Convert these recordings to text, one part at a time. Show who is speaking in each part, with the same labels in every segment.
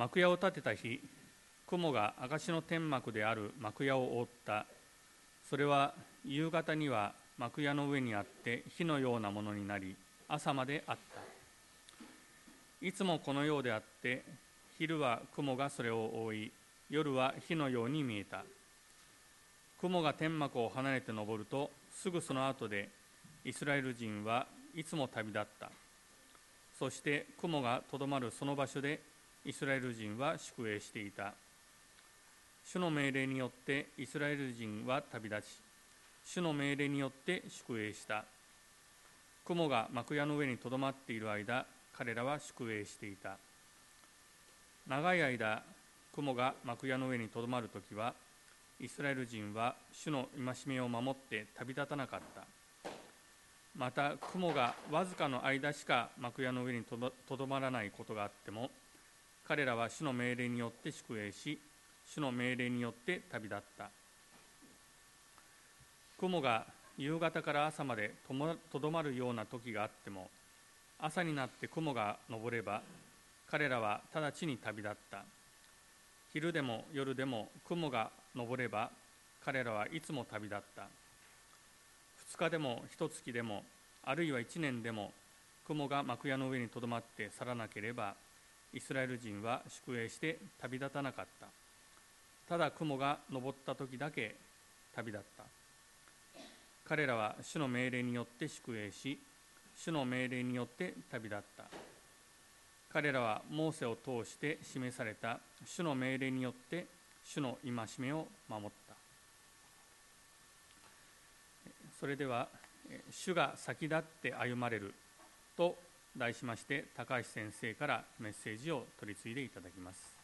Speaker 1: 幕屋を建てた日雲が証の天幕である幕屋を覆った。それは夕方には幕屋の上にあって火のようなものになり朝まであった。いつもこのようであって昼は雲がそれを覆い夜は火のように見えた。雲が天幕を離れて登るとすぐその後でイスラエル人はいつも旅立った。そして雲がとどまるその場所でイスラエル人は宿営していた。主の命令によってイスラエル人は旅立ち主の命令によって宿営した。雲が幕屋の上にとどまっている間彼らは宿営していた。長い間雲が幕屋の上にとどまるときはイスラエル人は主の戒めを守って旅立たなかった。また雲がわずかの間しか幕屋の上にとどまらないことがあっても彼らは主の命令によって宿営し主の命令によって旅立った。雲が夕方から朝までとどまるような時があっても朝になって雲が昇れば彼らは直ちに旅立った。昼でも夜でも雲が昇れば彼らはいつも旅立った。2日でも1月でもあるいは1年でも雲が幕屋の上にとどまって去らなければイスラエル人は宿営して旅立たなかった。ただ雲が昇った時だけ旅立った。彼らは主の命令によって宿営し主の命令によって旅立った。彼らはモーセを通して示された。主の命令によって主の戒めを守った。それでは「主が先立って歩まれる」と題しまして高橋先生からメッセージを取り次いでいただきます。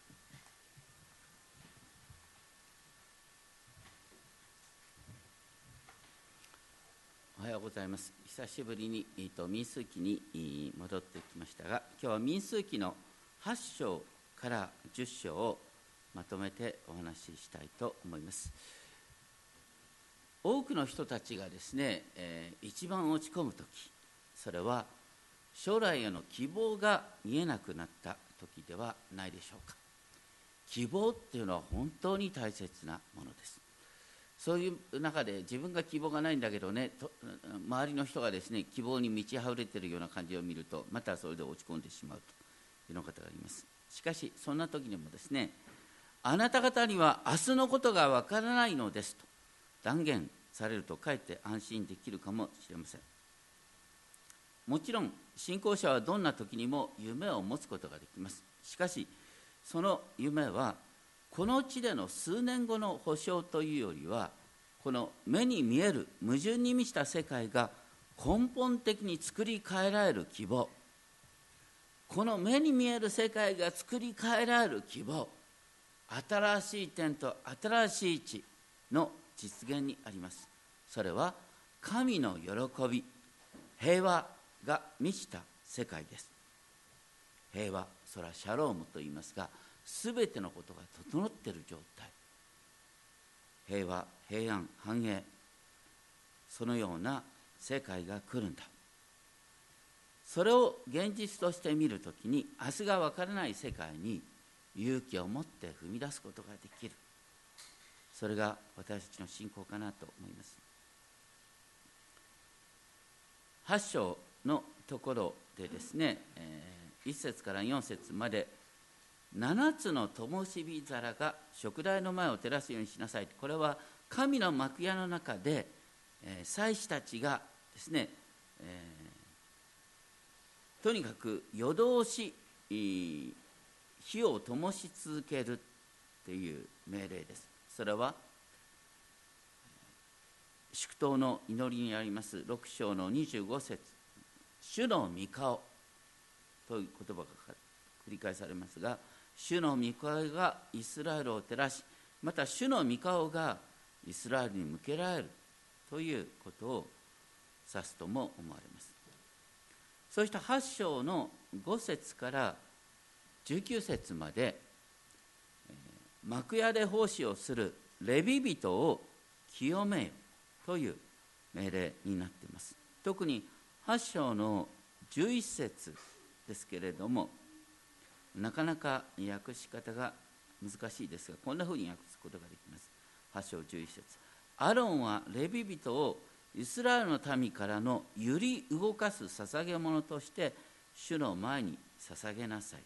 Speaker 2: おはようございます。久しぶりに、えーと、民数記に戻ってきましたが今日は民数記の8章から10章をまとめてお話ししたいと思います。多くの人たちがですね、えー、一番落ち込む時それは将来への希望が見えなくなった時ではないでしょうか。希望っていうのは本当に大切なものです。そういう中で自分が希望がないんだけどねと周りの人がですね希望に満ち溢れてるような感じを見るとまたそれで落ち込んでしまうというような方がいます。しかしそんな時にもですねあなた方には明日のことがわからないのですと断言されるとかえって安心できるかもしれません。もちろん信仰者はどんな時にも夢を持つことができます。しかしその夢はこの地での数年後の保証というよりはこの目に見える矛盾に満ちた世界が根本的に作り変えられる希望。この目に見える世界が作り変えられる希望。新しい点と新しい地の実現にあります。それは神の喜び平和が満ちた世界です。平和それはシャロームと言いますが全てのことが整っている状態。平和平安繁栄そのような世界が来るんだ。それを現実として見るときに明日が分からない世界に勇気を持って踏み出すことができる。それが私たちの信仰かなと思います。8章のところでですね、え、1節から4節まで7つの灯火皿が食台の前を照らすようにしなさい。これは神の幕屋の中で、え、祭司たちがですね、えー、とにかく夜通し火を灯し続けるっていう命令です。それは祝祷の祈りにあります。6章の25節。主の御顔という言葉が繰り返されますが主の御顔がイスラエルを照らしまた主の御顔がイスラエルに向けられるということを指すとも思われます。そうした8章の5節から19節まで幕屋で奉仕をするレビ人を清めよという命令になっています。特に8章の11節ですけれどもなかなか訳し方が難しいですがこんなふうに訳すことができます。8章11節。アロンはレビ人をイスラエルの民からの揺り動かす捧げ物として主の前に捧げなさい。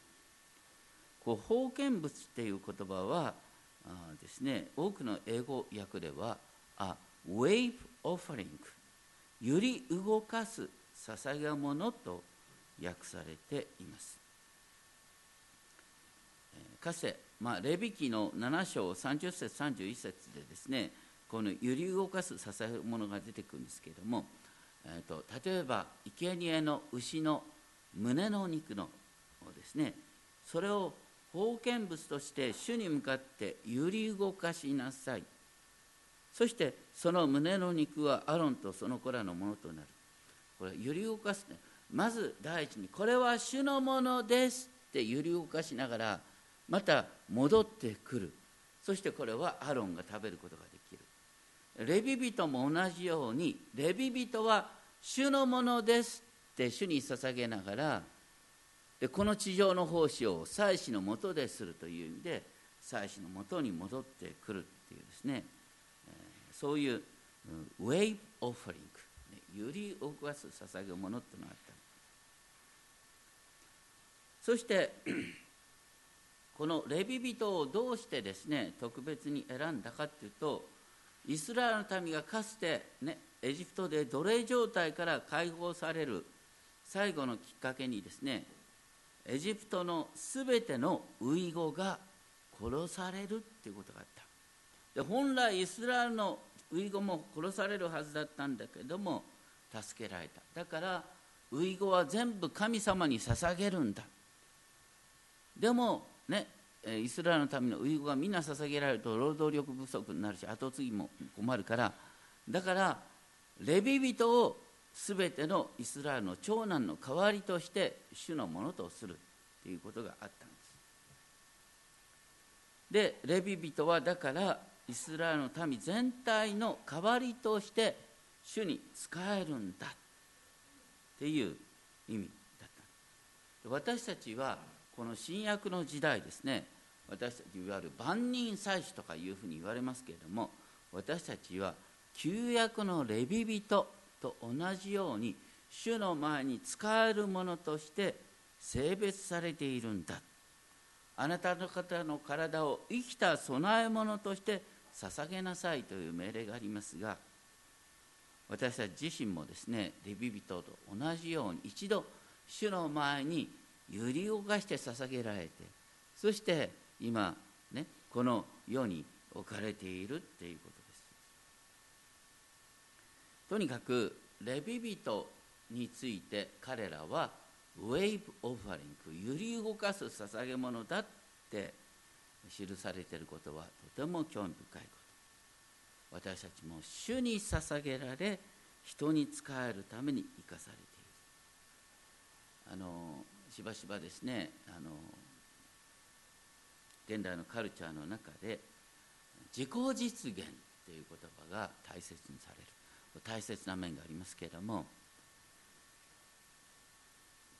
Speaker 2: こう封建物っていう言葉はあですね多くの英語訳ではあ wave offering 揺り動かす捧げ物と訳されています。かつて、まあ、レビ記の7章30節31節でですねこの揺り動かす捧げ物が出てくるんですけれども、えーと、例えば生贄の牛の胸の肉のですね。それを封建物として主に向かって揺り動かしなさい。そしてその胸の肉はアロンとその子らのものとなる。これ揺り動かすね。まず第一にこれは主のものですって揺り動かしながらまた戻ってくる。そしてこれはアロンが食べることができる。レビ人も同じようにレビ人は主のものですって主に捧げながらでこの地上の奉仕を祭司のもとでするという意味で祭司のもとに戻ってくるっていうですね、そういうウェイブ・オファリング揺り動かす捧げ物っていうのがあった。そして このレビ人をどうしてですね特別に選んだかっていうとイスラエルの民がかつて、ね、エジプトで奴隷状態から解放される最後のきっかけにですねエジプトのすべてのウイゴが殺されるっていうことがあった。で本来イスラエルのウイゴも殺されるはずだったんだけども助けられた。だからウイゴは全部神様に捧げるんだ。でもねイスラエルの民のウイゴがみんな捧げられると労働力不足になるし後継ぎも困るから。だからレビ人を全てのイスラエルの長男の代わりとして主のものとするということがあったんです。でレビ人はだからイスラエルの民全体の代わりとして主に仕えるんだっていう意味だった。私たちはこの新約の時代ですね私たちいわゆる万人祭司とかいうふうに言われますけれども私たちは旧約のレビ人と同じように主の前に使えるものとして性別されているんだ。あなたの方の体を生きた供え物として捧げなさいという命令がありますが私たち自身もですねレビ人と同じように一度主の前に揺り動かして捧げられてそして今ねこの世に置かれているっていうことです。とにかくレビ人について彼らはウェイブ・オファリング揺り動かす捧げ物だって記されていることはとても興味深いこと私たちも主に捧げられ人に仕えるために生かされているあのしばしばですねあの現代のカルチャーの中で自己実現という言葉が大切にされる大切な面がありますけれども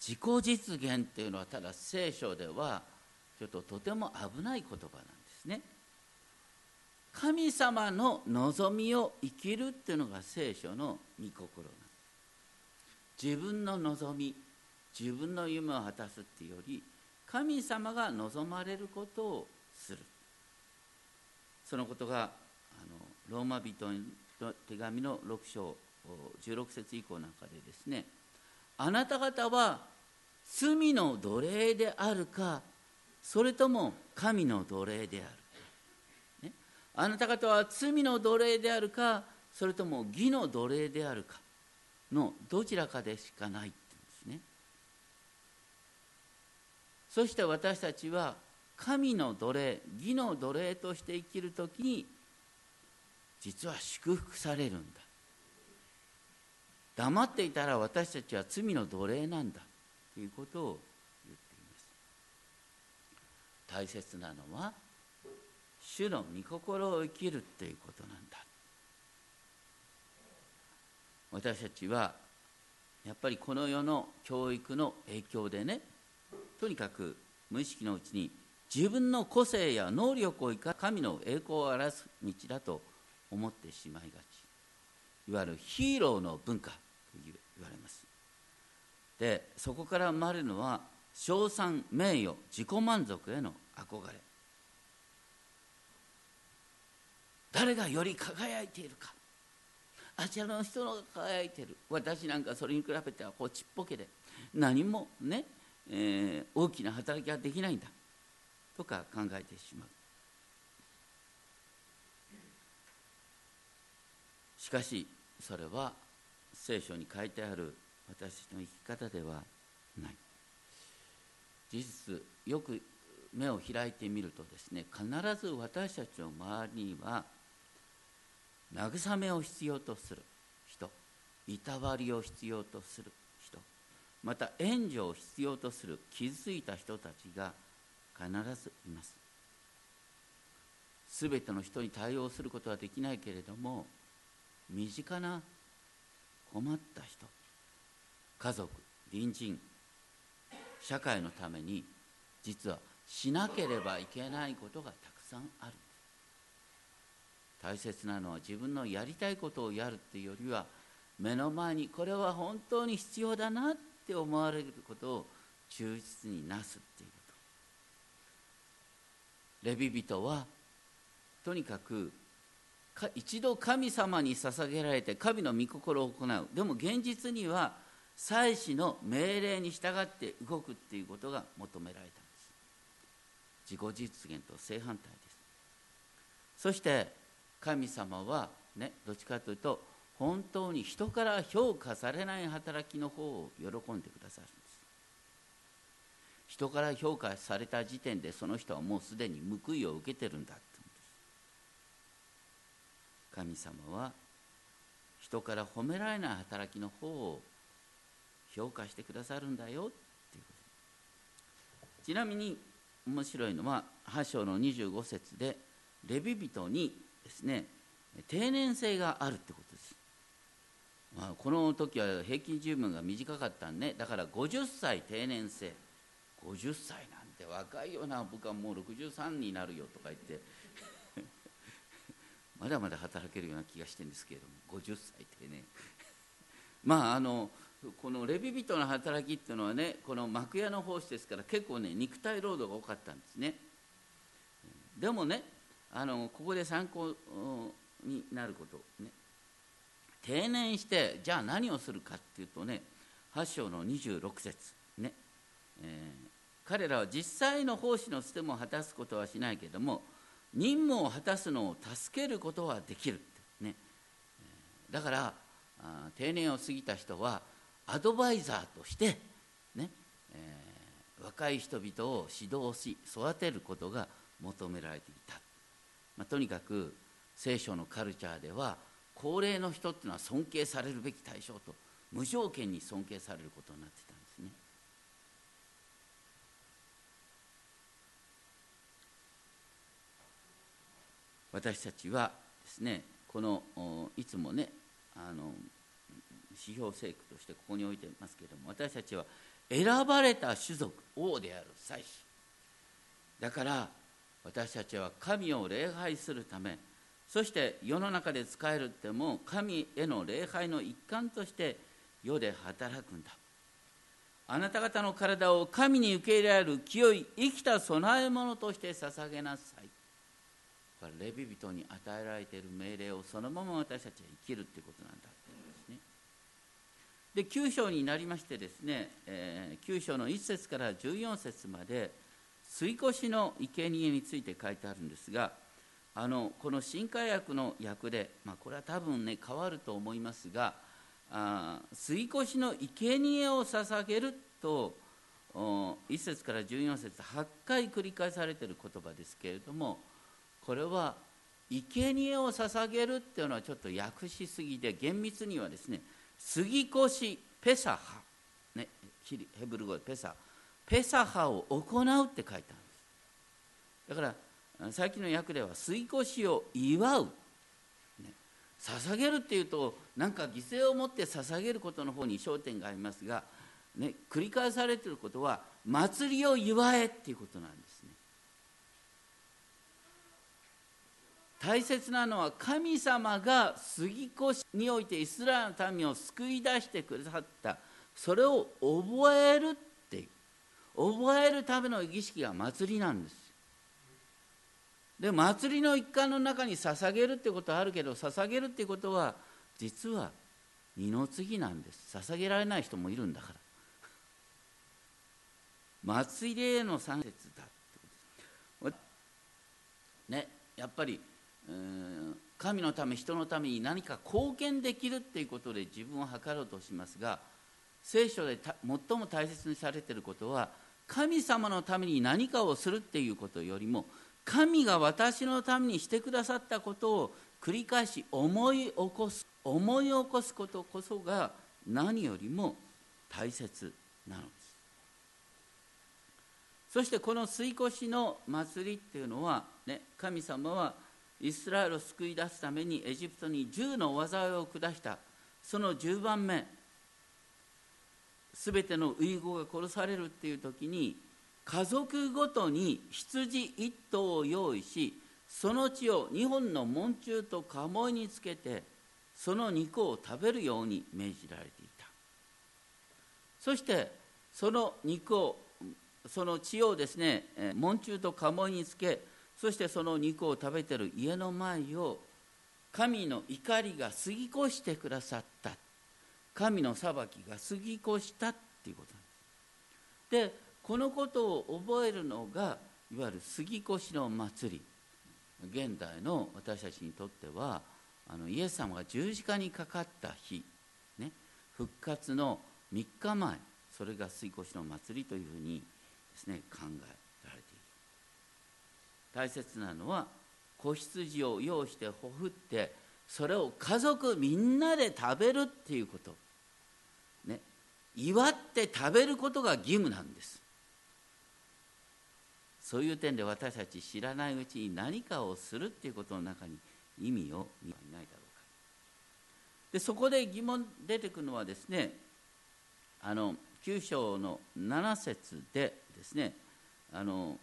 Speaker 2: 自己実現っていうのはただ聖書ではちょっととても危ない言葉なんですね。神様の望みを生きるっていうのが聖書の御心。な自分の望み自分の夢を果たすっていうより神様が望まれることをする。そのことがあのローマ人の手紙の6章16節以降なんかでですねあなた方は罪の奴隷であるかそれとも神の奴隷である、あなた方は罪の奴隷であるかそれとも義の奴隷であるかのどちらかでしかないって言うんですね。そして私たちは神の奴隷義の奴隷として生きるときに実は祝福されるんだ。黙っていたら私たちは罪の奴隷なんだということを言っています。大切なのは主の御心を生きるっていうことなんだ。私たちはやっぱりこの世の教育の影響でねとにかく無意識のうちに自分の個性や能力を生か神の栄光を表す道だと思ってしまいがち。いわゆるヒーローの文化と言われます。でそこから生まれるのは称賛名誉自己満足への憧れ。誰がより輝いているか。あちらの人の輝いている。私なんかそれに比べてはこうちっぽけで。何もね、えー、大きな働きができないんだ。とか考えてしまう。しかしそれは聖書に書いてある。私の生き方ではない。事実よく目を開いてみるとですね必ず私たちの周りには慰めを必要とする人いたわりを必要とする人また援助を必要とする傷ついた人たちが必ずいます。すべての人に対応することはできないけれども身近な困った人家族隣人社会のために実はしなければいけないことがたくさんある。大切なのは自分のやりたいことをやるっていうよりは目の前にこれは本当に必要だなって思われることを忠実になすっていうこと。レビ人はとにかく一度神様に捧げられて神の御心を行う。でも現実には祭司の命令に従って動くっていうことが求められたんです。自己実現と正反対です。そして神様はねどっちかというと本当に人から評価されない働きの方を喜んでくださるんです。人から評価された時点でその人はもうすでに報いを受けてるんだって神様は人から褒められない働きの方を評価してくださるんだよっていうこと。ちなみに面白いのは8章の25節でレビ人にですね定年制があるってことです、まあ、この時は平均寿命が短かったんねだから50歳定年制。50歳なんて若いよな僕はもう63になるよとか言って。まだまだ働けるような気がしてるんですけれども50歳定年。まああのこのレビ人の働きっていうのはねこの幕屋の奉仕ですから結構ね肉体労働が多かったんですね。でもねあのここで参考になることね。定年してじゃあ何をするかっていうとね8章の26節ね、えー、彼らは実際の奉仕の捨ても果たすことはしないけれども任務を果たすのを助けることはできるね。だから定年を過ぎた人はアドバイザーとしてね、えー、若い人々を指導し育てることが求められていた、まあ、とにかく聖書のカルチャーでは高齢の人っていうのは尊敬されるべき対象と無条件に尊敬されることになってたんですね。私たちはですねこのいつもねあの指標聖句としてここに置いてますけれども私たちは選ばれた種族王である祭司。だから私たちは神を礼拝するためそして世の中で使えるっても神への礼拝の一環として世で働くんだ。あなた方の体を神に受け入れられる清い生きた供え物として捧げなさい。これレビ人に与えられている命令をそのまま私たちは生きるっていうことなんだで9章になりましてですね、えー、9章の1節から14節まで吸い越しの生贄について書いてあるんですがあのこの新海訳の訳で、まあ、これは多分ね変わると思いますがあ吸い越しの生贄を捧げると1節から14節8回繰り返されている言葉ですけれどもこれは生贄を捧げるっていうのはちょっと訳しすぎで厳密にはですね杉越ペサハ、ね、ヘブル語でペサハ。ペサハを行うって書いてある。んですだから最近の訳では杉越しを祝う、ね、捧げるっていうとなんか犠牲を持って捧げることの方に焦点がありますが、ね、繰り返されていることは祭りを祝えっていうことなんですね。大切なのは神様が杉越においてイスラエルの民を救い出してくださった。それを覚えるっ覚えるための儀式が祭りなんです。で祭りの一環の中に捧げるってことはあるけど捧げるってことは実は二の次なんです。捧げられない人もいるんだから。祭りへの参節だってこと。ですねやっぱり神のため人のために何か貢献できるっていうことで自分を図ろうとしますが聖書で最も大切にされていることは神様のために何かをするっていうことよりも神が私のためにしてくださったことを繰り返し思い起こす思い起こすことこそが何よりも大切なのです。そしてこの吸い越の祭りっていうのは、ね、神様はイスラエルを救い出すためにエジプトに10の災いを下したその10番目。すべての遺語が殺されるっていう時に家族ごとに羊1頭を用意しその血を2本の門柱と鴨居につけてその肉を食べるように命じられていた。そしてその肉をその血をですね門柱と鴨居につけそしてその肉を食べてる家の前を神の怒りが過ぎ越してくださった。神の裁きが過ぎ越したっていうことなんです。でこのことを覚えるのがいわゆる過ぎ越しの祭り。現代の私たちにとってはあのイエス様が十字架にかかった日、ね、復活の3日前。それが過ぎ越しの祭りというふうにですね考え大切なのは子羊を用意してほふってそれを家族みんなで食べるっていうこと。ね。祝って食べることが義務なんです。そういう点で私たち知らないうちに何かをするっていうことの中に意味を見ないだろうか。でそこで疑問出てくるのはですねあの9章の7節でですねあの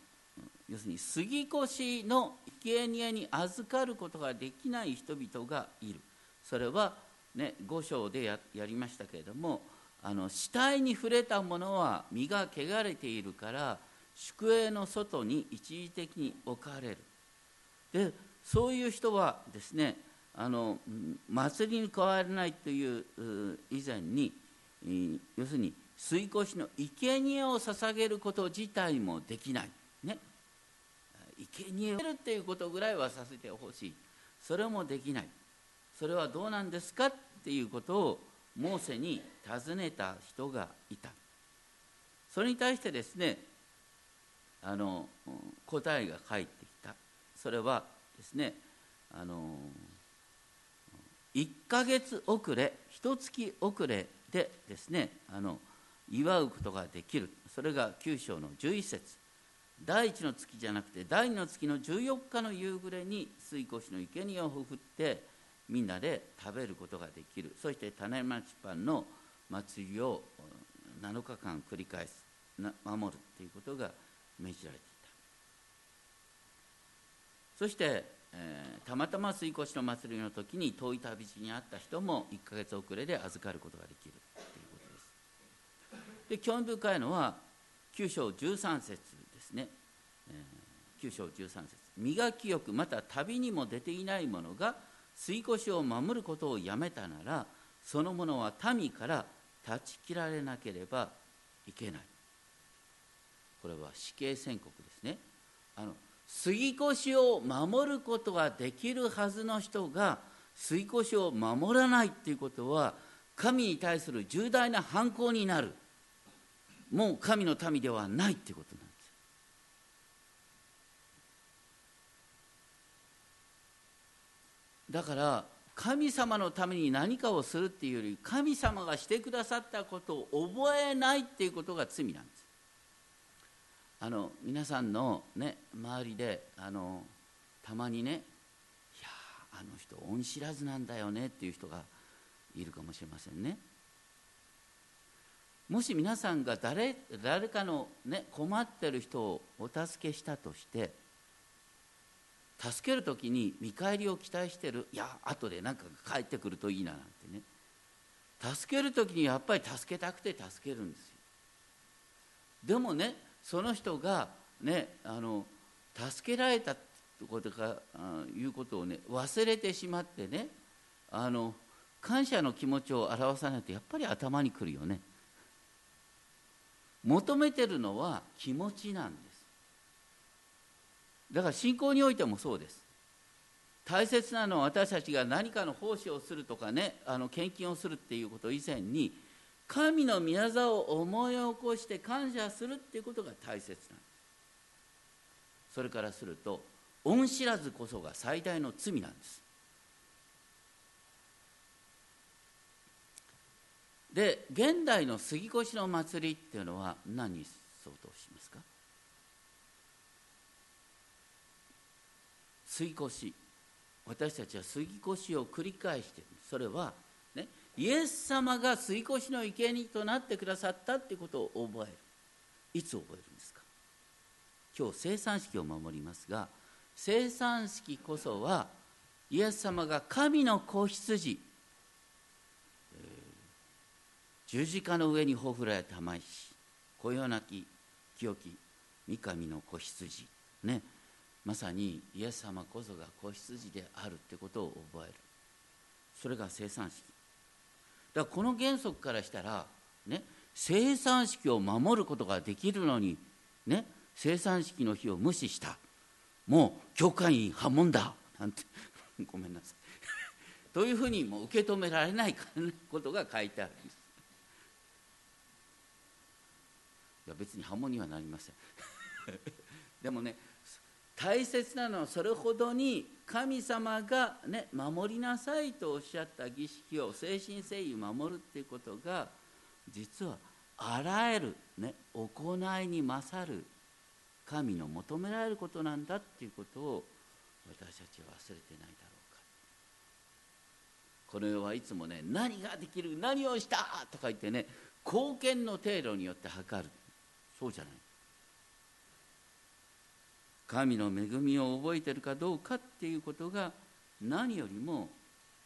Speaker 2: 要するに杉越の生贄に預かることができない人々がいる。それは、ね、5章でやりましたけれどもあの死体に触れたものは身が汚れているから宿営の外に一時的に置かれる。でそういう人はですねあの祭りに加われないという以前に要するに水越の生贄を捧げること自体もできない。生贄をるっていうことぐらいはさせてほしい。それもできない。それはどうなんですかっていうことをモーセに尋ねた人がいた。それに対してですねあの答えが返ってきた。それはですねあの1ヶ月遅れ一月遅れでですねあの祝うことができる。それが9章の11節。第一の月じゃなくて第二の月の14日の夕暮れに水越の生贄をふふってみんなで食べることができる。そして種まちパンの祭りを7日間繰り返す守るということが命じられていた。そして、えー、たまたま水越の祭りの時に遠い旅路にあった人も1ヶ月遅れで預かることができるということです。で興味深いのは9章13節ですね、えー、9章13節。磨きよくまた旅にも出ていない者が吸い越を守ることをやめたならその者は民から断ち切られなければいけない。これは死刑宣告ですね。あの杉越を守ることができるはずの人が杉越を守らないっていうことは神に対する重大な犯行になる。もう神の民ではないっていうことなんです。だから神様のために何かをするっていうより神様がしてくださったことを覚えないっていうことが罪なんです。あの皆さんの、ね、周りであのたまにね「いやあの人恩知らずなんだよね」っていう人がいるかもしれませんね。もし皆さんが誰誰かの、ね、困ってる人をお助けしたとして助ける時に見返りを期待してる。いや後で何かが返ってくるといいななんてね。助ける時にやっぱり助けたくて助けるんですよ。でもねその人がねあの助けられたことかいうことをね忘れてしまってねあの感謝の気持ちを表さないとやっぱり頭にくるよね。求めてるのは気持ちなんです。だから信仰においてもそうです。大切なのは私たちが何かの奉仕をするとかねあの献金をするっていうこと以前に神の宮沢を思い起こして感謝するっていうことが大切なんですそれからすると恩知らずこそが最大の罪なんです。で現代の杉越の祭りっていうのは何に相当しますか杉越私たちは杉越しを繰り返している。それは、ね、イエス様が杉越しの生贄となってくださったっていうことを覚える。いつ覚えるんですか？今日生産式を守りますが生産式こそはイエス様が神の子羊、えー、十字架の上にほふられた舞しこよなき清き三上の子羊。ね。まさにイエス様こそが子羊であるってことを覚える。それが生産式。だからこの原則からしたらね生産式を守ることができるのにね生産式の日を無視した。もう教会員破門だ。なんて。ごめんなさい。というふうにもう受け止められないことが書いてあるんです。いや別に破門にはなりません。でもね大切なのはそれほどに神様が、ね、守りなさいとおっしゃった儀式を誠心誠意守るっていうことが実はあらゆる、ね、行いに勝る神の求められることなんだっていうことを私たちは忘れてないだろうか。この世はいつもね何ができる何をしたとか言ってね貢献の程度によって測る。そうじゃない。神の恵みを覚えてるかどうかっていうことが何よりも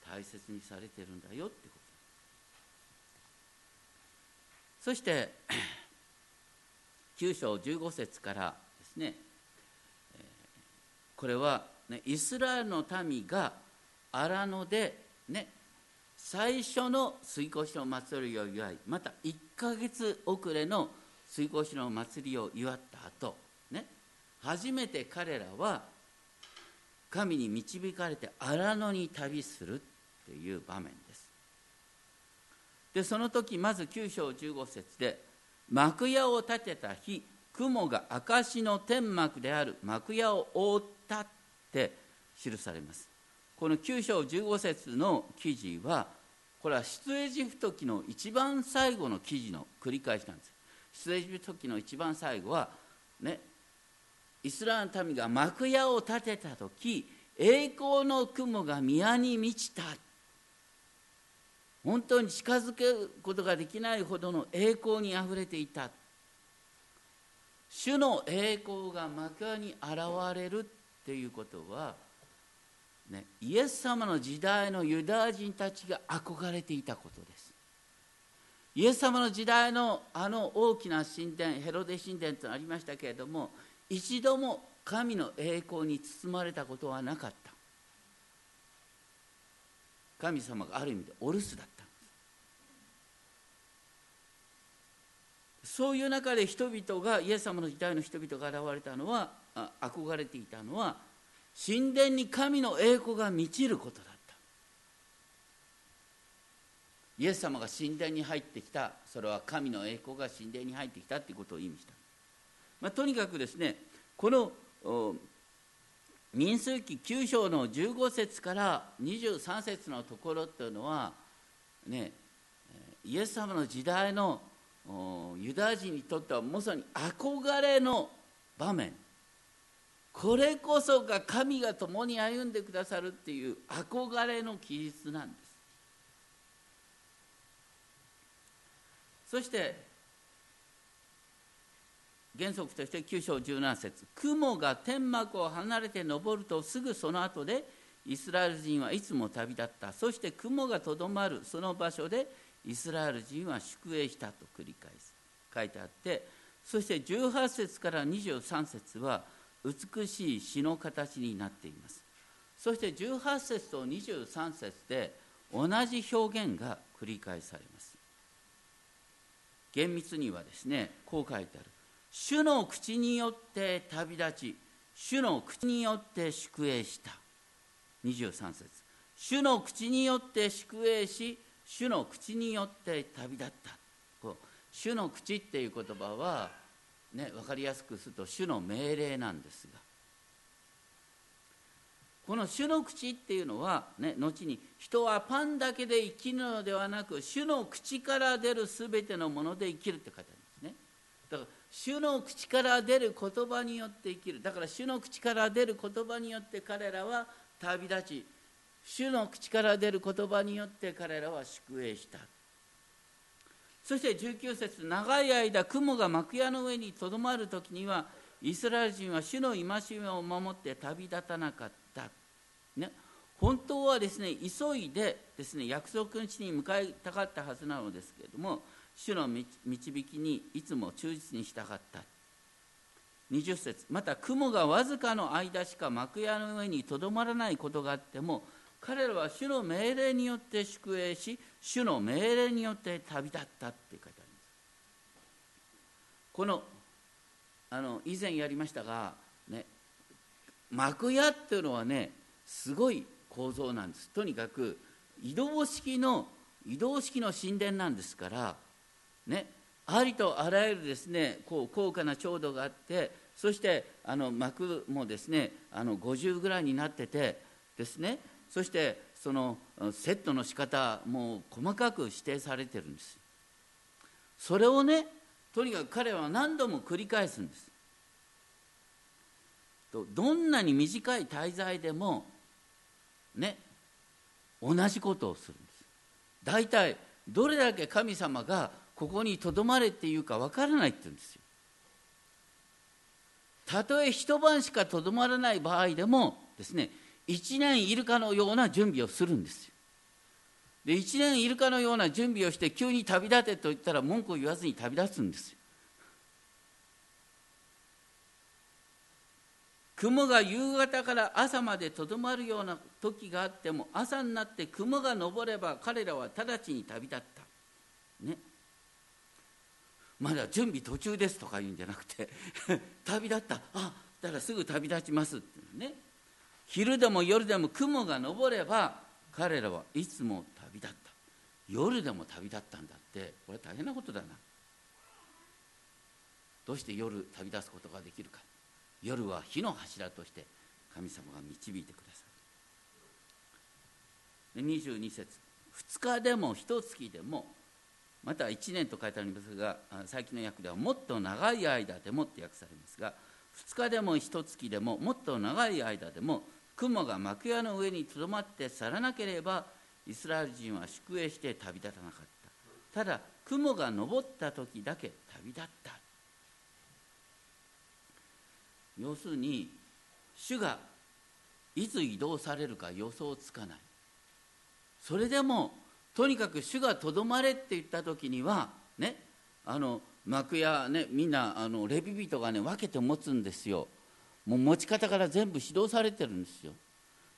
Speaker 2: 大切にされてるんだよってこと。そして9章15節からですね。これは、ね、イスラエルの民が荒野でね最初の水越の祭りを祝いまた1か月遅れの水越の祭りを祝った後初めて彼らは神に導かれて荒野に旅するっていう場面です。でその時まず9章15節で幕屋を建てた日雲が証の天幕である幕屋を覆ったって記されます。この9章15節の記事はこれは出エジプト記の一番最後の記事の繰り返しなんです。出エジプト記の一番最後はねイスラエルの民が幕屋を建てた時栄光の雲が宮に満ちた。本当に近づけることができないほどの栄光にあふれていた。主の栄光が幕屋に現れるっていうことは、ね、イエス様の時代のユダヤ人たちが憧れていたことです。イエス様の時代のあの大きな神殿ヘロデ神殿とありましたけれども一度も神の栄光に包まれたことはなかった。神様がある意味でお留守だった。んですそういう中で人々がイエス様の時代の人々が現れたのは憧れていたのは神殿に神の栄光が満ちることだった。イエス様が神殿に入ってきた。それは神の栄光が神殿に入ってきたということを意味した。まあ、とにかくですねこの民数記9章の15節から23節のところというのはねイエス様の時代のユダヤ人にとってはまさに憧れの場面。これこそが神が共に歩んでくださるっていう憧れの記述なんです。そして原則として9章17節雲が天幕を離れて登るとすぐその後でイスラエル人はいつも旅立った。そして雲がとどまるその場所でイスラエル人は宿営したと繰り返す。書いてあってそして18節から23節は美しい詩の形になっています。そして18節と23節で同じ表現が繰り返されます。厳密にはですねこう書いてある。主の口によって旅立ち主の口によって宿営した。23節。主の口によって宿営し主の口によって旅立った。こう主の口っていう言葉はね分かりやすくすると主の命令なんですが。この主の口っていうのは、ね、後に人はパンだけで生きるのではなく主の口から出るすべてのもので生きるって書いてある。主の口から出る言葉によって生きる。だから主の口から出る言葉によって彼らは旅立ち。主の口から出る言葉によって彼らは宿営した。そして19節長い間雲が幕屋の上にとどまる時にはイスラエル人は主の戒めを守って旅立たなかった、ね、本当はですね急いでですね約束の地に向かいたかったはずなのですけれども主の導きにいつも忠実にしたかった。20節また雲がわずかの間しか幕屋の上にとどまらないことがあっても彼らは主の命令によって宿営し主の命令によって旅立ったって書いてあります。このあの以前やりましたがね幕屋っていうのはねすごい構造なんです。とにかく移動式の移動式の神殿なんですからねありとあらゆるですねこう高価な調度があってそしてあの幕もですねあの50ぐらいになっててですね。そしてそのセットの仕方も細かく指定されてるんです。それをねとにかく彼は何度も繰り返すんです。どんなに短い滞在でもね同じことをするんです。大体どれだけ神様がここにとどまれっていうかわからないって言うんですよ。たとえ一晩しかとどまらない場合でもですね1年いるかのような準備をするんですよ。で1年いるかのような準備をして急に旅立てと言ったら文句を言わずに旅立つんですよ。雲が夕方から朝までとどまるような時があっても朝になって雲が昇れば彼らは直ちに旅立った。ね。まだ準備途中ですとか言うんじゃなくて 旅立った。あだからすぐ旅立ちますってね。昼でも夜でも雲が昇れば彼らはいつも旅立った。夜でも旅立ったんだって。これ大変なことだな。どうして夜旅立つことができるか。夜は火の柱として神様が導いてくださる。22節。2日でも1月でもまた1年と書いてありますが最近の訳ではもっと長い間でもって訳されますが2日でも1月でももっと長い間でも雲が幕屋の上にとどまって去らなければイスラエル人は宿営して旅立たなかった。ただ雲が昇った時だけ旅立った。要するに主がいつ移動されるか予想つかない。それでもとにかく主がとどまれって言った時にはねあの幕やねみんなあのレビ人がね分けて持つんですよ。もう持ち方から全部指導されてるんですよ。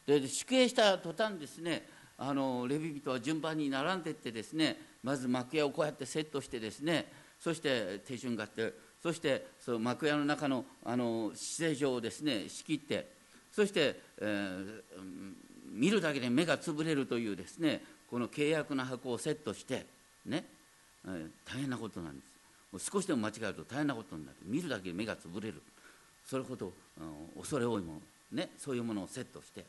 Speaker 2: で宿営した途端ですねあのレビ人は順番に並んでってですねまず幕屋をこうやってセットしてですねそして手順があってそしてその幕屋の中のあの姿勢上をですね仕切ってそして、えー、見るだけで目が潰れるというですねこの契約の箱をセットしてね、大変なことなんです。少しでも間違えると大変なことになる。見るだけで目が潰れる。それほど恐れ多いもの。ねそういうものをセットして。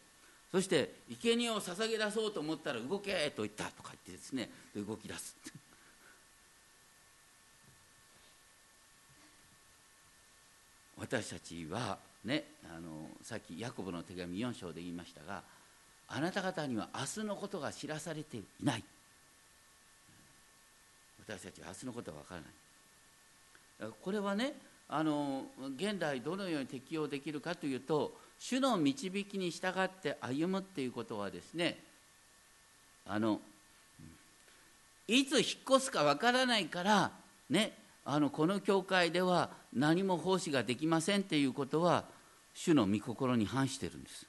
Speaker 2: そして生贄を捧げ出そうと思ったら動けと言ったとか言ってですね動き出す。私たちはねあのさっきヤコブの手紙4章で言いましたがあなた方には明日のことが知らされていない。私たちは明日のことは分からない。これはねあの現代どのように適用できるかというと主の導きに従って歩むっていうことはですねあのいつ引っ越すかわからないからねあのこの教会では何も奉仕ができませんっていうことは主の御心に反してるんです。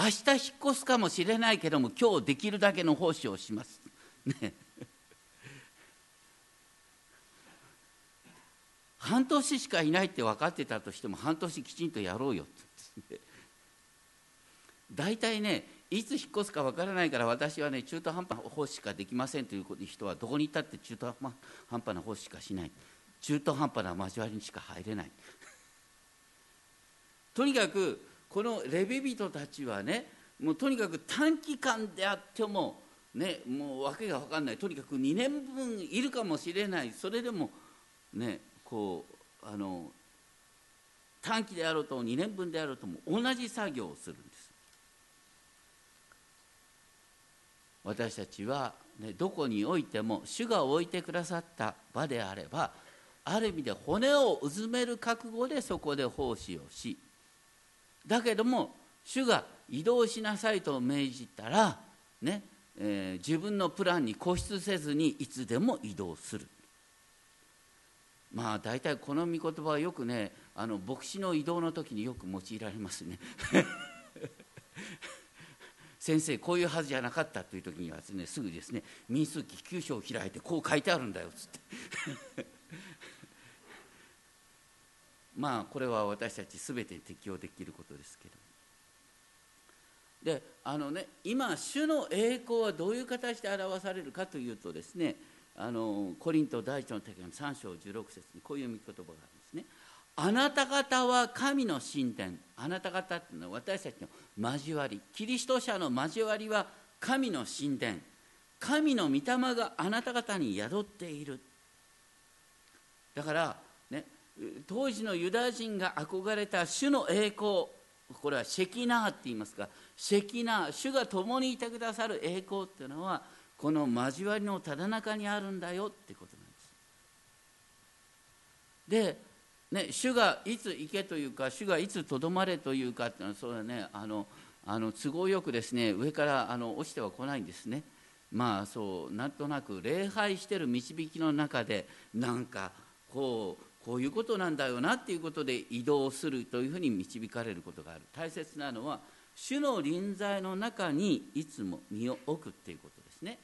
Speaker 2: 明日引っ越すかもしれないけども今日できるだけの奉仕をします。ね。半年しかいないって分かってたとしても半年きちんとやろうよって大体ねいつ引っ越すか分からないから私はね中途半端な奉仕しかできませんという人はどこに行ったって中途半端な奉仕しかしない。中途半端な交わりにしか入れない。とにかくこのレビ人たちはねもうとにかく短期間であってもねもう訳が分かんない。とにかく2年分いるかもしれない。それでもねこうあの短期であろうと2年分であろうとも同じ作業をするんです。私たちは、ね、どこにおいても主が置いてくださった場であればある意味で骨をうずめる覚悟でそこで奉仕をしだけども主が移動しなさいと命じたら、ねえー、自分のプランに固執せずにいつでも移動する。まあ大体この御言葉はよくねあの牧師の移動の時によく用いられますね。先生こういうはずじゃなかったという時にはですねすぐですね民数記9章を開いてこう書いてあるんだよっつって。まあこれは私たち全てに適用できることですけど。であのね今主の栄光はどういう形で表されるかというとですねあのコリント第一の手紙3章16節にこういう見言葉があるんですね。あなた方は神の神殿。あなた方っていうのは私たちの交わり。キリスト者の交わりは神の神殿。神の御霊があなた方に宿っている。だから当時のユダヤ人が憧れた主の栄光これはシェキナーって言いますかシェキナー主が共にいてくださる栄光っていうのはこの交わりのただ中にあるんだよってことなんです。で、ね、主がいつ行けというか主がいつとどまれというかっていうのはそれはねあのあの都合よくですね上からあの落ちてはこないんですね。まあそうなんとなく礼拝してる導きの中でなんかこうこういうことなんだよなっていうことで移動するというふうに導かれることがある。大切なのは主の臨在の中にいつも身を置くっていうことですね。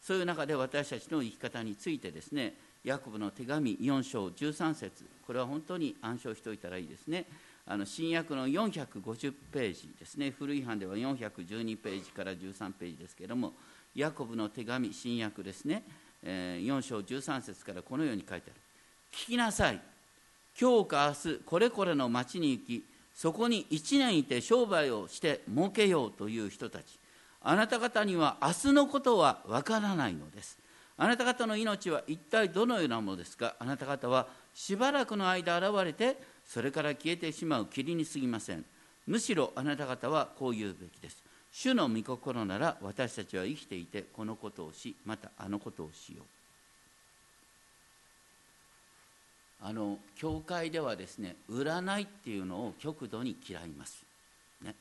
Speaker 2: そういう中で私たちの生き方についてですねヤコブの手紙4章13節。これは本当に暗唱しておいたらいいですね。あの新約の450ページですね。古い版では412ページから13ページですけれどもヤコブの手紙新約ですね、えー、4章13節からこのように書いてある。聞きなさい。今日か明日これこれの町に行きそこに1年いて商売をして儲けようという人たち。あなた方には明日のことはわからないのです。あなた方の命は一体どのようなものですか？あなた方はしばらくの間現れてそれから消えてしまう霧に過ぎません。むしろあなた方はこう言うべきです。主の御心なら私たちは生きていてこのことをしまたあのことをしよう。あの教会ではですね占いっていうのを極度に嫌います、ね、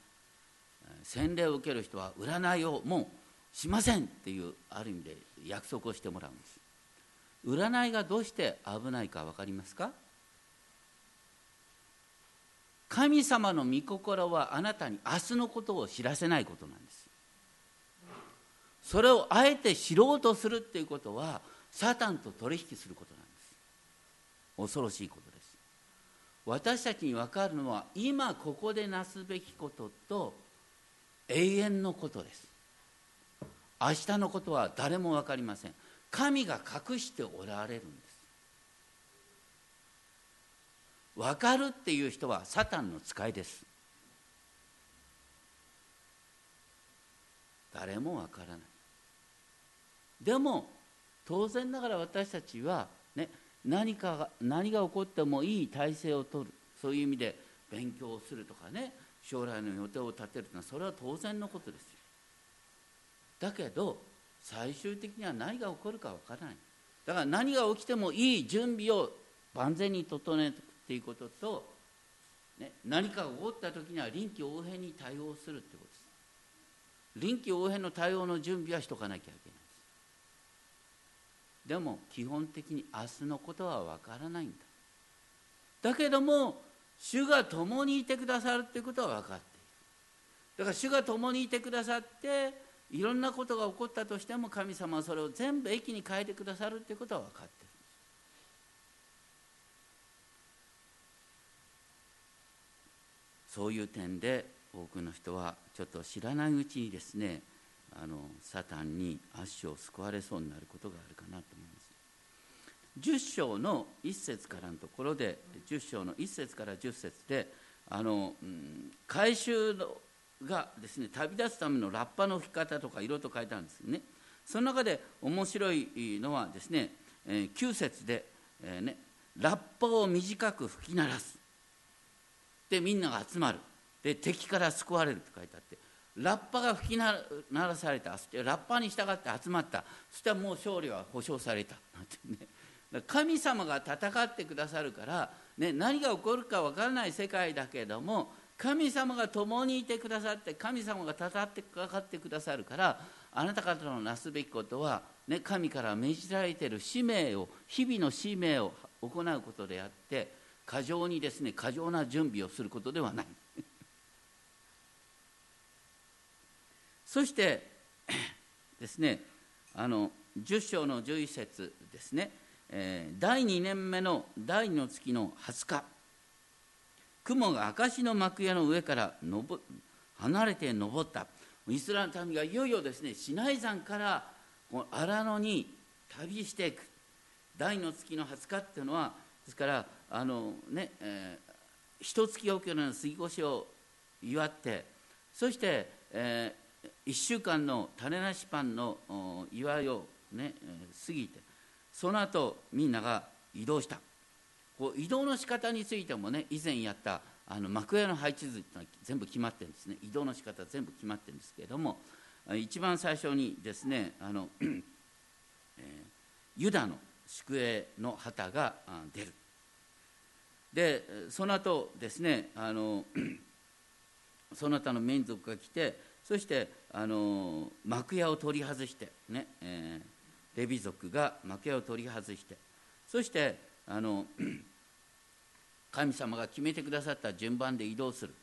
Speaker 2: 洗礼を受ける人は占いをもうしませんっていうある意味で約束をしてもらうんです。占いがどうして危ないか分かりますか？神様の御心はあなたに明日のことを知らせないことなんです。それをあえて知ろうとするっていうことはサタンと取引することなんです。恐ろしいことです。私たちに分かるのは今ここでなすべきことと永遠のことです。明日のことは誰も分かりません。神が隠しておられるんです。分かるっていう人はサタンの使いです。誰も分からない。でも当然ながら私たちはね何かが何が起こってもいい体制を取る。そういう意味で勉強をするとかね。将来の予定を立てるというのはそれは当然のことですよ。だけど最終的には何が起こるかわからない。だから何が起きてもいい準備を万全に整えていくということと、ね、何かが起こった時には臨機応変に対応するってことです。臨機応変の対応の準備はしとかなきゃいけない。でも基本的に明日のことはわからないんだ。だけども主が共にいてくださるっていうことは分かっている。だから主が共にいてくださっていろんなことが起こったとしても神様はそれを全部益に変えてくださるっていうことは分かっている。そういう点で多くの人はちょっと知らないうちにですねあのサタンに足を救われそうになることがあるかなと思います。10章の1節からのところで10章の1節から10節であの、うん、回収のがですね旅立つためのラッパの吹き方とかいろいろと書いてあるんですよね。その中で面白いのはですね、えー、9節で、えーね、ラッパを短く吹き鳴らす。でみんなが集まる。で敵から救われると書いてあって。ラッパが吹き鳴らされた。ラッパに従って集まった。そしたらもう勝利は保証された。なんてね。神様が戦ってくださるから、ね、何が起こるか分からない世界だけれども神様が共にいてくださって神様が戦ってかかってくださるからあなた方のなすべきことは、ね、神から命じられている使命を日々の使命を行うことであって過剰にですね過剰な準備をすることではない。そして ですねあの10章の11節ですね。えー、第2年目の第2の月の20日。雲が証の幕屋の上からのぼ離れて登った。イスラエルの民がいよいよですねシナイ山からこの荒野に旅していく。第2の月の20日っていうのはですからあのね、えー、一月おきの過ぎ越しを祝ってそして、えー、1週間の種なしパンの祝いをね、過ぎてその後みんなが移動した。こう移動の仕方についてもね以前やったあの幕屋の配置図ってのは全部決まってるんですね。移動の仕方全部決まってるんですけれども一番最初にですねあの、えー、ユダの宿営の旗が出る。でその後ですねあの その他の民族が来てそしてあの幕屋を取り外してね、えーレビ族が負けを取り外してそしてあの 神様が決めてくださった順番で移動する。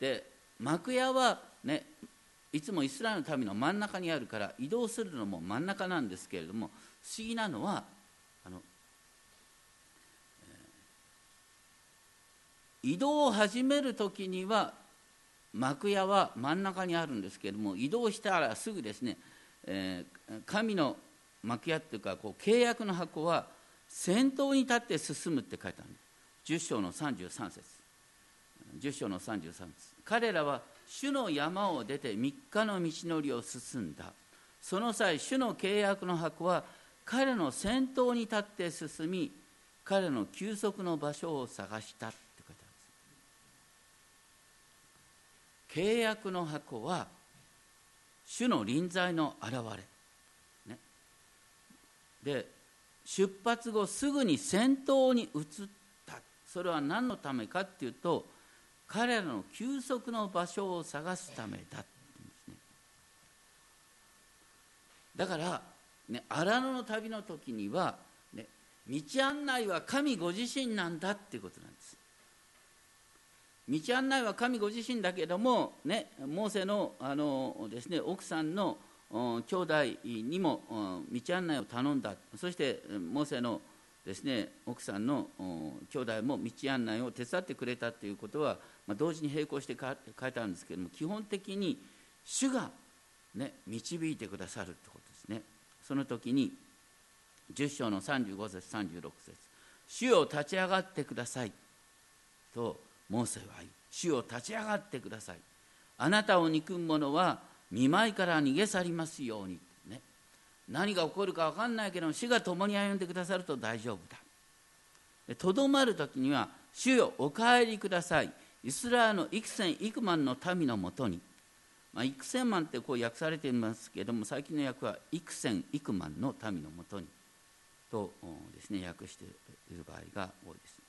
Speaker 2: で幕屋はねいつもイスラエルの民の真ん中にあるから移動するのも真ん中なんですけれども不思議なのはあの、えー、移動を始める時には幕屋は真ん中にあるんですけれども移動したらすぐですね、えー、神の幕屋っていうかこう契約の箱は先頭に立って進むって書いてある10章の33節。10章の33節。彼らは主の山を出て3日の道のりを進んだ。その際主の契約の箱は彼の先頭に立って進み彼の休息の場所を探したって書いてあるんです契約の箱は主の臨在の現れ。ね。で出発後すぐに先頭に移った。それは何のためかっていうと彼らの休息の場所を探すためだ。って言うんですねだからね荒野の旅の時には、ね、道案内は神ご自身なんだっていうことなんです。道案内は神ご自身だけれども、ね、モーセのあのです、ね、奥さんの兄弟にも道案内を頼んだ。そしてモーセのですね奥さんの兄弟も道案内を手伝ってくれたということは、まあ、同時に並行して書いてあるんですけれども基本的に主が、ね、導いてくださるということですね。その時に10章の35節36節主を立ち上がってください」とモーセは「主を立ち上がってください」あなたを憎む者は見舞いから逃げ去りますように、ね、何が起こるか分かんないけど主が共に歩んでくださると大丈夫だ。とどまる時には「主よお帰りください」イスラエルの幾千幾万の民のもとに、まあ、幾千万ってこう訳されていますけれども最近の訳は幾千幾万の民のもとに。とですね訳している場合が多いです。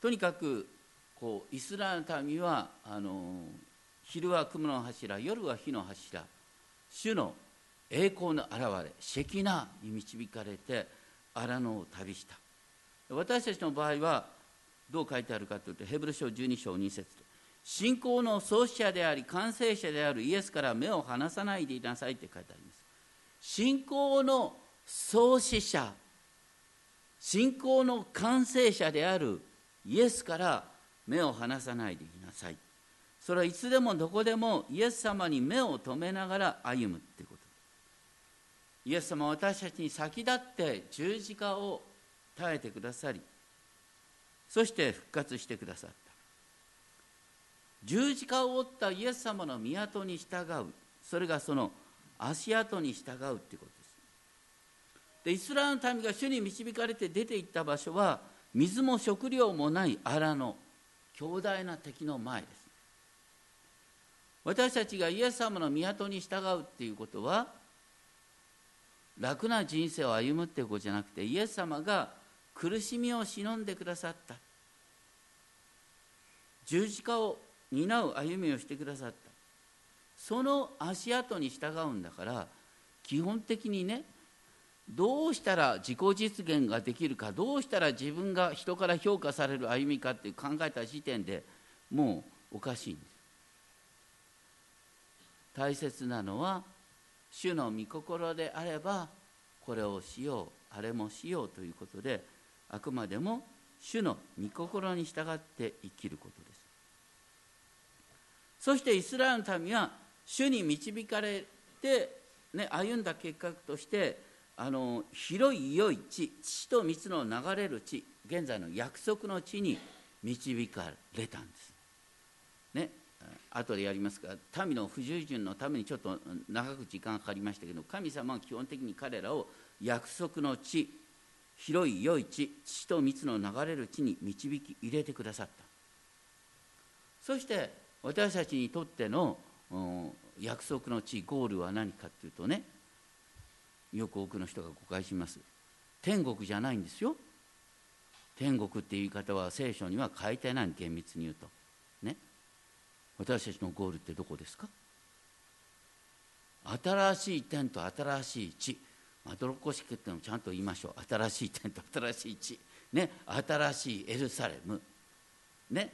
Speaker 2: とにかくこうイスラエルの民はあの昼は雲の柱夜は火の柱主の栄光の現れシェキナに導かれて荒野を旅した。私たちの場合はどう書いてあるかというとヘブル書12章2節信仰の創始者であり完成者であるイエスから目を離さないでいなさいって書いてあります。信仰の創始者信仰の完成者であるイエスから目を離さないでいなさい。それはいつでもどこでもイエス様に目を留めながら歩むってこと。イエス様は私たちに先立って十字架を耐えてくださりそして復活してくださった。十字架を追ったイエス様の港に従う。それがその足跡に従うっていうことです。でイスラエルの民が主に導かれて出て行った場所は水も食料もない荒野強大な敵の前です。私たちがイエス様の港に従うっていうことは楽な人生を歩むっていうことじゃなくてイエス様が苦しみを忍んでくださった。十字架を担う歩みをしてくださった。その足跡に従うんだから基本的にねどうしたら自己実現ができるかどうしたら自分が人から評価される歩みかって考えた時点でもうおかしいんです。大切なのは主の御心であればこれをしようあれもしようということであくまでも主の御心に従って生きることです。そしてイスラエルの民は主に導かれて、ね、歩んだ結果としてあの広い良い地地と蜜の流れる地現在の約束の地に導かれたんです。ね後でやりますが民の不従順のためにちょっと長く時間かかりましたけど神様は基本的に彼らを約束の地広い良い地地と蜜の流れる地に導き入れてくださったそして私たちにとっての約束の地ゴールは何かっていうとねよく多くの人が誤解します。天国じゃないんですよ。天国っていう言い方は聖書には書いてない厳密に言うと。ね。私たちのゴールってどこですか？新しい天と新しい地。まどろっこしくってのもちゃんと言いましょう。新しい天と新しい地。ね。新しいエルサレム。ね。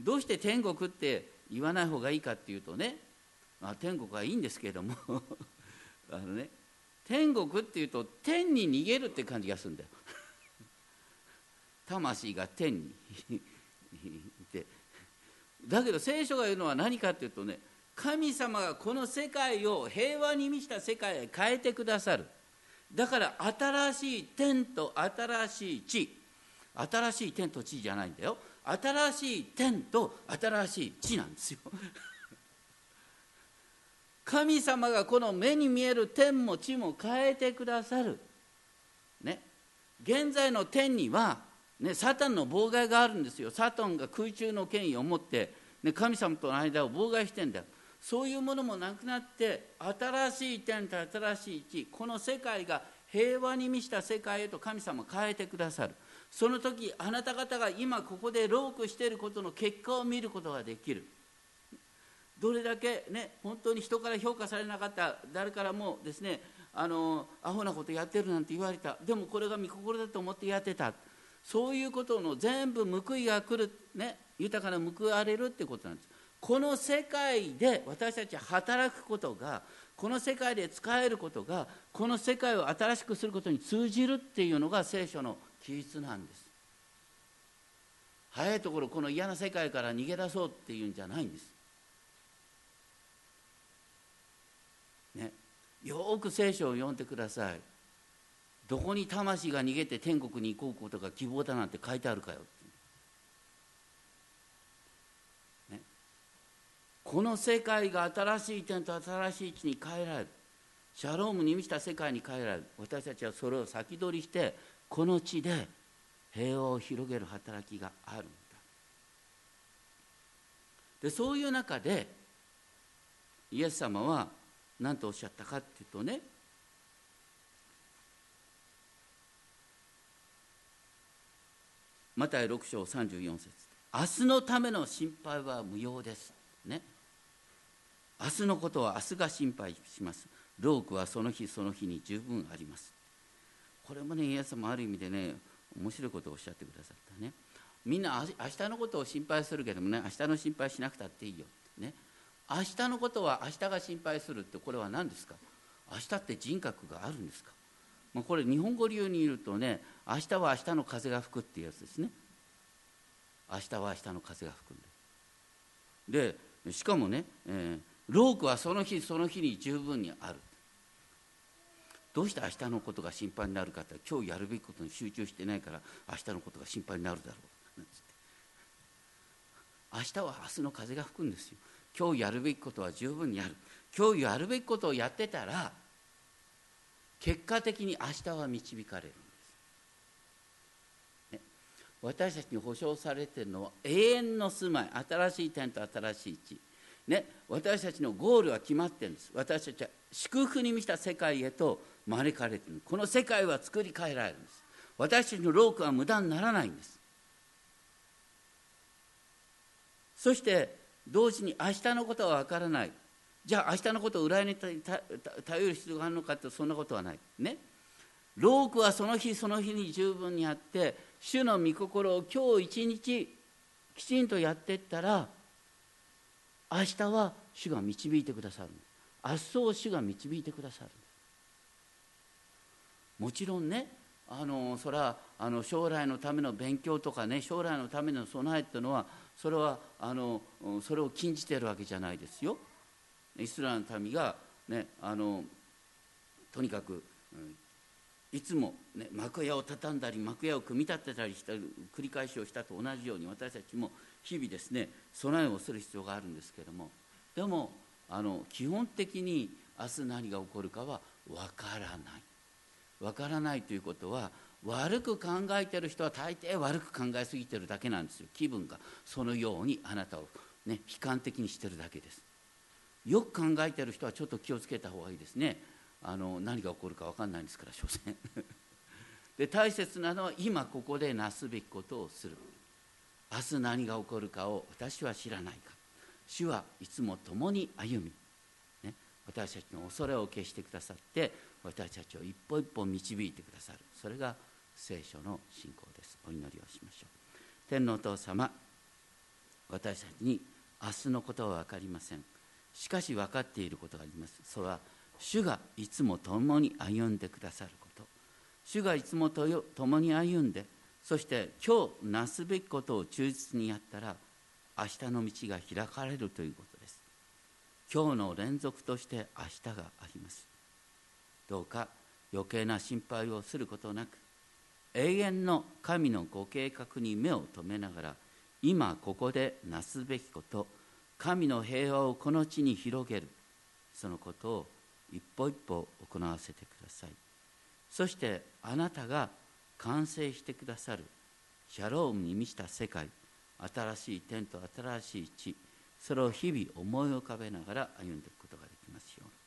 Speaker 2: どうして天国って言わない方がいいかっていうとね、まあ、天国はいいんですけれども。あのね。天国っていうと天に逃げるって感じがするんだよ。魂が天に。いてだけど聖書が言うのは何かっていうとね神様がこの世界を平和に満ちた世界へ変えてくださる。だから新しい天と新しい地。新しい天と地じゃないんだよ。新しい天と新しい地なんですよ。神様がこの目に見える天も地も変えてくださる。ね。現在の天には、ね、サタンの妨害があるんですよ。サタンが空中の権威を持って、ね、神様との間を妨害してんだよ。そういうものもなくなって、新しい天と新しい地、この世界が平和に満ちた世界へと神様変えてくださる。その時、あなた方が今ここでロークしていることの結果を見ることができる。どれだけね本当に人から評価されなかった誰からもですねあのアホなことやってるなんて言われた。でもこれが御心だと思ってやってた。そういうことの全部報いが来る、ね、豊かな報われるってことなんです。この世界で私たち働くことがこの世界で使えることがこの世界を新しくすることに通じるっていうのが聖書の記述なんです。早いところこの嫌な世界から逃げ出そうっていうんじゃないんです。ね、よく聖書を読んでください。どこに魂が逃げて天国に行こうことが希望だなんて書いてあるかよ、この世界が新しい点と新しい地に変えられる。シャロームに満ちた世界に変えられる。私たちはそれを先取りしてこの地で平和を広げる働きがあるんだ。でそういう中でイエス様は何とおっしゃったかっていうとねマタイ6章34節。明日のための心配は無用です。ね。明日のことは明日が心配します。労苦はその日その日に十分あります。これもねイエス様ある意味でね面白いことをおっしゃってくださったね。みんな明日のことを心配するけどもね明日の心配しなくたっていいよね。明日のことは明日が心配するってこれは何ですか？明日って人格があるんですか、まあ、これ日本語流に言うとね明日は明日の風が吹くっていうやつですね。明日は明日の風が吹くんででしかもね、えー、労苦はその日その日に十分にある。どうして明日のことが心配になるかって今日やるべきことに集中してないから明日のことが心配になるだろう。明日は明日の風が吹くんですよ。今日やるべきことは十分にやる。今日やるべきことをやってたら結果的に明日は導かれるんです、ね、私たちに保証されているのは永遠の住まい。新しい天と新しい地。ね、私たちのゴールは決まってるんです。私たちは祝福に満ちた世界へと招かれている。この世界は作り変えられるんです。私たちの労苦は無駄にならないんです。そして同時に明日のことは分からない。じゃあ明日のことを占いに頼る必要があるのかってそんなことはない。ね。労苦はその日その日に十分にあって主の御心を今日一日きちんとやっていったら明日は主が導いてくださる明日を主が導いてくださるもちろんねあのそれはあの将来のための勉強とかね将来のための備えっていうのはそれはあのそれを禁じてるわけじゃないですよ。イスラエルの民が、ね、あのとにかく、いつも、ね、幕屋を畳んだり幕屋を組み立てたりした繰り返しをしたと同じように私たちも日々ですね備えをする必要があるんですけれどもでもあの基本的に明日何が起こるかは分からない分からないということは悪く考えてる人は大抵悪く考えすぎてるだけなんですよ。気分が。そのようにあなたを、ね、悲観的にしてるだけです。よく考えてる人はちょっと気をつけた方がいいですね。あの何が起こるか分かんないんですから所詮。で大切なのは今ここでなすべきことをする。明日何が起こるかを私は知らないか。主はいつも共に歩み、ね、私たちの恐れを消してくださって私たちを一歩一歩導いてくださる。それが聖書の信仰です。お祈りをしましょう。天皇お父様私たちに明日のことは分かりません。しかし分かっていることがあります。それは主がいつも共に歩んでくださること。主がいつも共に歩んでそして今日なすべきことを忠実にやったら明日の道が開かれるということです。今日の連続として明日があります。どうか余計な心配をすることなく永遠の神のご計画に目を留めながら今ここでなすべきこと神の平和をこの地に広げるそのことを一歩一歩行わせてください。そしてあなたが完成してくださるシャロームに満ちた世界新しい天と新しい地それを日々思い浮かべながら歩んでいくことができますように。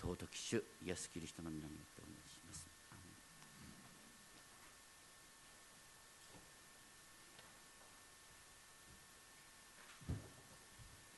Speaker 2: 尊き主イエス・キリストの皆に